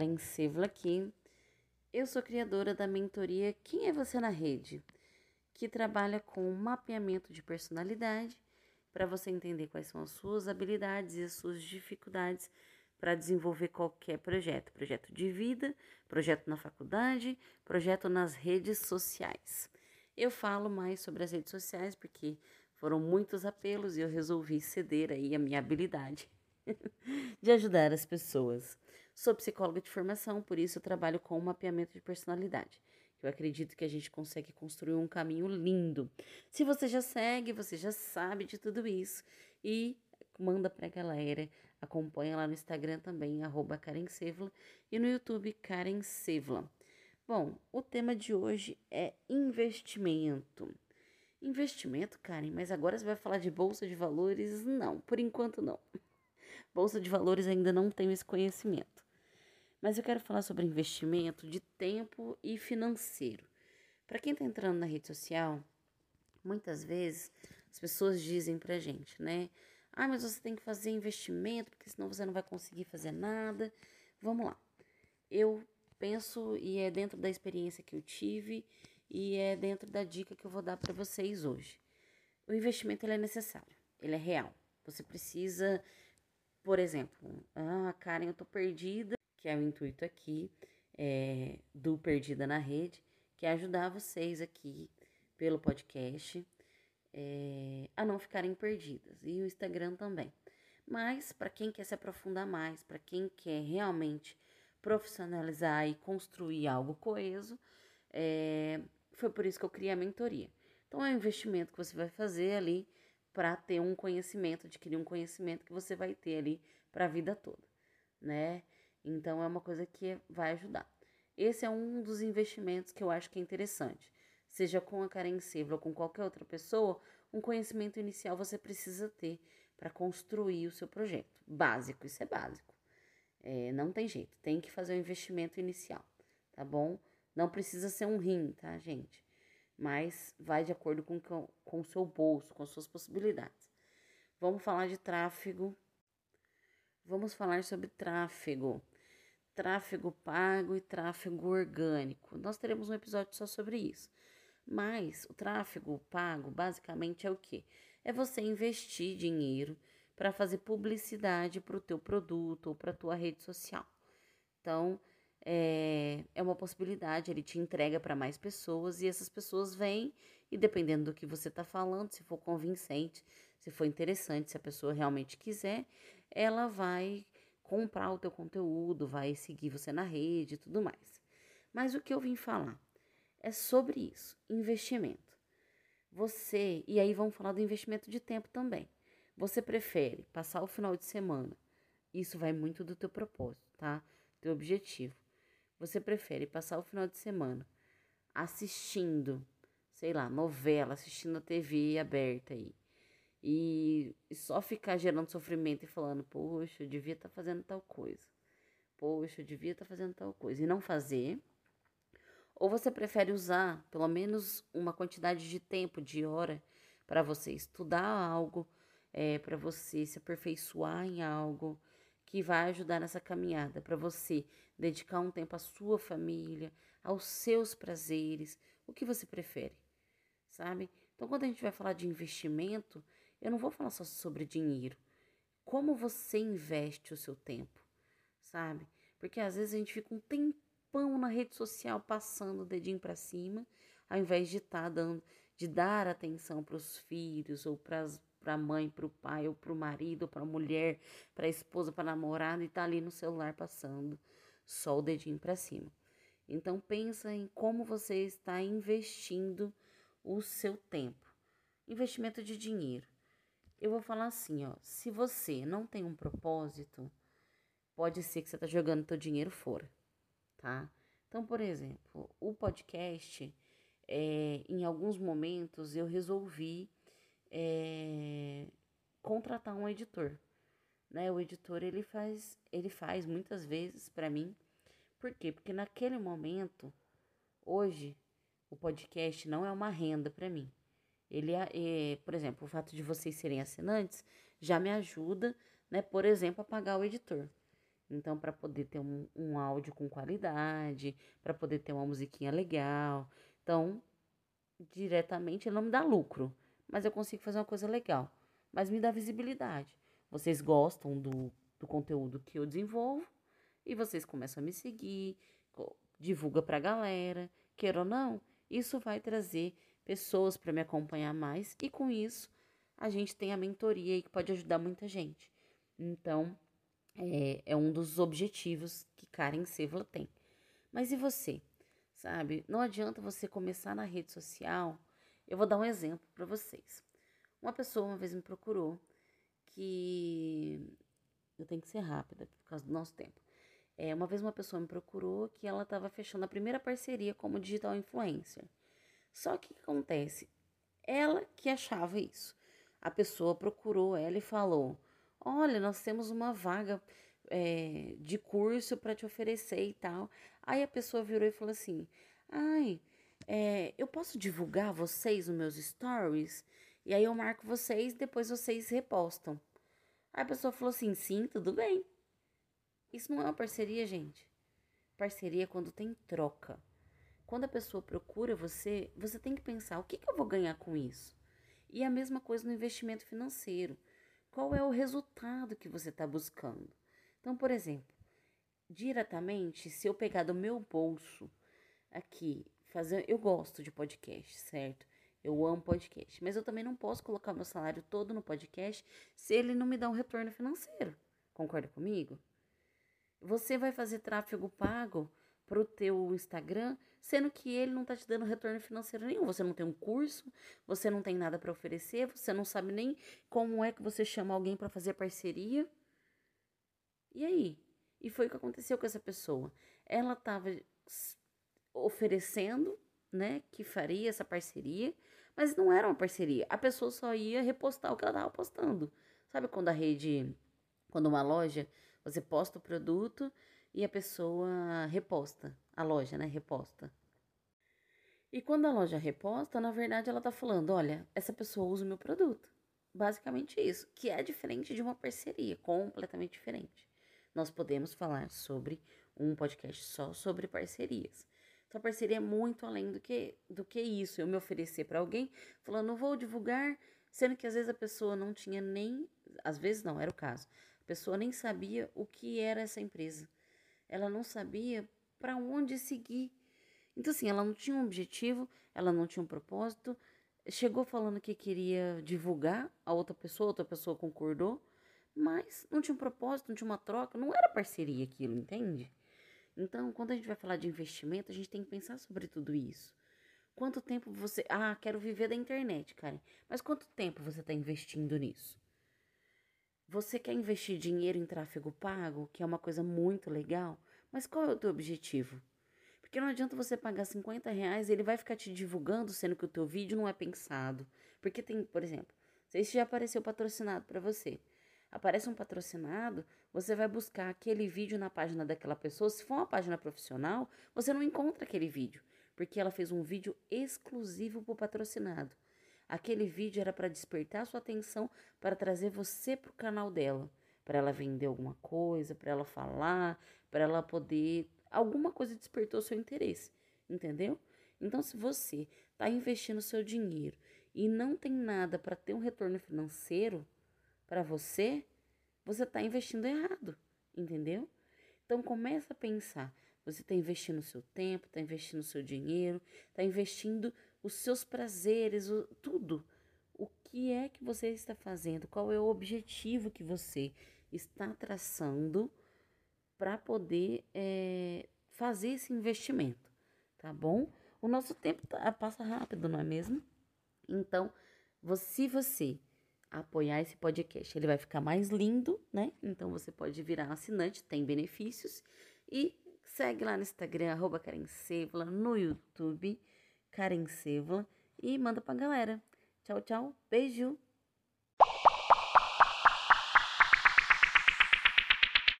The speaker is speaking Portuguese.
Karen Sevla aqui. Eu sou criadora da mentoria Quem é Você na Rede, que trabalha com mapeamento de personalidade para você entender quais são as suas habilidades e as suas dificuldades para desenvolver qualquer projeto, projeto de vida, projeto na faculdade, projeto nas redes sociais. Eu falo mais sobre as redes sociais porque foram muitos apelos e eu resolvi ceder aí a minha habilidade de ajudar as pessoas. Sou psicóloga de formação, por isso trabalho com o mapeamento de personalidade. Eu acredito que a gente consegue construir um caminho lindo. Se você já segue, você já sabe de tudo isso e manda pra galera. Acompanha lá no Instagram também, arroba Karen Sevla, e no YouTube Karen Sevla. Bom, o tema de hoje é investimento. Investimento, Karen, mas agora você vai falar de bolsa de valores? Não, por enquanto não. Bolsa de valores ainda não tenho esse conhecimento. Mas eu quero falar sobre investimento de tempo e financeiro. Para quem está entrando na rede social, muitas vezes as pessoas dizem pra gente, né? Ah, mas você tem que fazer investimento, porque senão você não vai conseguir fazer nada. Vamos lá. Eu penso e é dentro da experiência que eu tive e é dentro da dica que eu vou dar para vocês hoje. O investimento ele é necessário, ele é real. Você precisa, por exemplo, ah, Karen, eu tô perdida, que é o intuito aqui é, do Perdida na Rede, que é ajudar vocês aqui pelo podcast é, a não ficarem perdidas e o Instagram também. Mas para quem quer se aprofundar mais, para quem quer realmente profissionalizar e construir algo coeso, é, foi por isso que eu criei a mentoria. Então é um investimento que você vai fazer ali para ter um conhecimento, adquirir um conhecimento que você vai ter ali para a vida toda, né? Então é uma coisa que vai ajudar. Esse é um dos investimentos que eu acho que é interessante. Seja com a Karen Silva ou com qualquer outra pessoa, um conhecimento inicial você precisa ter para construir o seu projeto. Básico, isso é básico. É, não tem jeito, tem que fazer o um investimento inicial, tá bom? Não precisa ser um rim, tá, gente? Mas vai de acordo com, com o seu bolso, com as suas possibilidades. Vamos falar de tráfego. Vamos falar sobre tráfego tráfego pago e tráfego orgânico. Nós teremos um episódio só sobre isso. Mas o tráfego pago basicamente é o que? É você investir dinheiro para fazer publicidade para o teu produto ou para a tua rede social. Então, é, é uma possibilidade, ele te entrega para mais pessoas e essas pessoas vêm e dependendo do que você está falando, se for convincente, se for interessante, se a pessoa realmente quiser, ela vai comprar o teu conteúdo, vai seguir você na rede e tudo mais. Mas o que eu vim falar é sobre isso, investimento. Você, e aí vamos falar do investimento de tempo também. Você prefere passar o final de semana, isso vai muito do teu propósito, tá? Teu objetivo. Você prefere passar o final de semana assistindo, sei lá, novela, assistindo a TV aberta aí, e, só ficar gerando sofrimento e falando, poxa, eu devia estar tá fazendo tal coisa. Poxa, eu devia estar tá fazendo tal coisa. E não fazer. Ou você prefere usar pelo menos uma quantidade de tempo, de hora, para você estudar algo, é, para você se aperfeiçoar em algo que vai ajudar nessa caminhada, para você dedicar um tempo à sua família, aos seus prazeres, o que você prefere, sabe? Então, quando a gente vai falar de investimento, eu não vou falar só sobre dinheiro. Como você investe o seu tempo, sabe? Porque às vezes a gente fica um tempão na rede social passando o dedinho para cima, ao invés de estar tá dando, de dar atenção para os filhos ou para a mãe, para o pai, ou para o marido, ou para a mulher, para a esposa, para a namorada e tá ali no celular passando só o dedinho para cima. Então pensa em como você está investindo o seu tempo. Investimento de dinheiro. Eu vou falar assim, ó, se você não tem um propósito, pode ser que você tá jogando teu dinheiro fora, tá? Então, por exemplo, o podcast, é, em alguns momentos eu resolvi é, contratar um editor, né? O editor ele faz, ele faz muitas vezes para mim, por quê? Porque naquele momento, hoje, o podcast não é uma renda para mim. Ele, é, por exemplo, o fato de vocês serem assinantes já me ajuda, né, por exemplo, a pagar o editor. Então, para poder ter um, um áudio com qualidade, para poder ter uma musiquinha legal. Então, diretamente não me dá lucro, mas eu consigo fazer uma coisa legal. Mas me dá visibilidade. Vocês gostam do, do conteúdo que eu desenvolvo e vocês começam a me seguir, divulga pra galera, queira ou não, isso vai trazer pessoas para me acompanhar mais e com isso a gente tem a mentoria aí que pode ajudar muita gente. Então, é, é um dos objetivos que Karen Sevla tem. Mas e você? Sabe, não adianta você começar na rede social. Eu vou dar um exemplo para vocês. Uma pessoa uma vez me procurou que eu tenho que ser rápida por causa do nosso tempo. É, uma vez uma pessoa me procurou que ela estava fechando a primeira parceria como digital influencer. Só que o que acontece? Ela que achava isso. A pessoa procurou ela e falou: Olha, nós temos uma vaga é, de curso para te oferecer e tal. Aí a pessoa virou e falou assim: Ai, é, eu posso divulgar vocês nos meus stories? E aí eu marco vocês, depois vocês repostam. Aí a pessoa falou assim: Sim, tudo bem. Isso não é uma parceria, gente. Parceria é quando tem troca. Quando a pessoa procura você, você tem que pensar: o que, que eu vou ganhar com isso? E a mesma coisa no investimento financeiro. Qual é o resultado que você está buscando? Então, por exemplo, diretamente, se eu pegar do meu bolso aqui, fazer, eu gosto de podcast, certo? Eu amo podcast, mas eu também não posso colocar meu salário todo no podcast se ele não me dá um retorno financeiro. Concorda comigo? Você vai fazer tráfego pago para o teu Instagram, sendo que ele não está te dando retorno financeiro nenhum. Você não tem um curso, você não tem nada para oferecer, você não sabe nem como é que você chama alguém para fazer parceria. E aí? E foi o que aconteceu com essa pessoa. Ela estava oferecendo, né, que faria essa parceria, mas não era uma parceria. A pessoa só ia repostar o que ela estava postando. Sabe quando a rede, quando uma loja, você posta o produto e a pessoa reposta, a loja, né, reposta. E quando a loja reposta, na verdade ela tá falando, olha, essa pessoa usa o meu produto. Basicamente isso, que é diferente de uma parceria, completamente diferente. Nós podemos falar sobre um podcast só sobre parcerias. Então, a parceria é muito além do que, do que isso. Eu me oferecer para alguém, falando, vou divulgar, sendo que às vezes a pessoa não tinha nem. Às vezes não, era o caso. A pessoa nem sabia o que era essa empresa ela não sabia para onde seguir. Então, assim, ela não tinha um objetivo, ela não tinha um propósito. Chegou falando que queria divulgar a outra pessoa, outra pessoa concordou, mas não tinha um propósito, não tinha uma troca, não era parceria aquilo, entende? Então, quando a gente vai falar de investimento, a gente tem que pensar sobre tudo isso. Quanto tempo você. Ah, quero viver da internet, cara. Mas quanto tempo você está investindo nisso? Você quer investir dinheiro em tráfego pago, que é uma coisa muito legal, mas qual é o teu objetivo? Porque não adianta você pagar 50 reais e ele vai ficar te divulgando, sendo que o teu vídeo não é pensado. Porque tem, por exemplo, se já apareceu patrocinado para você. Aparece um patrocinado, você vai buscar aquele vídeo na página daquela pessoa. Se for uma página profissional, você não encontra aquele vídeo, porque ela fez um vídeo exclusivo para o patrocinado. Aquele vídeo era para despertar sua atenção, para trazer você para o canal dela, para ela vender alguma coisa, para ela falar, para ela poder. Alguma coisa despertou seu interesse, entendeu? Então, se você está investindo seu dinheiro e não tem nada para ter um retorno financeiro para você, você está investindo errado, entendeu? Então, começa a pensar. Você está investindo seu tempo, está investindo seu dinheiro, está investindo os seus prazeres, o, tudo. O que é que você está fazendo? Qual é o objetivo que você está traçando para poder é, fazer esse investimento, tá bom? O nosso tempo tá, passa rápido, não é mesmo? Então, se você apoiar esse podcast, ele vai ficar mais lindo, né? Então você pode virar assinante, tem benefícios. E segue lá no Instagram, arroba no YouTube Karen Seva e manda pra galera. Tchau, tchau. Beijo.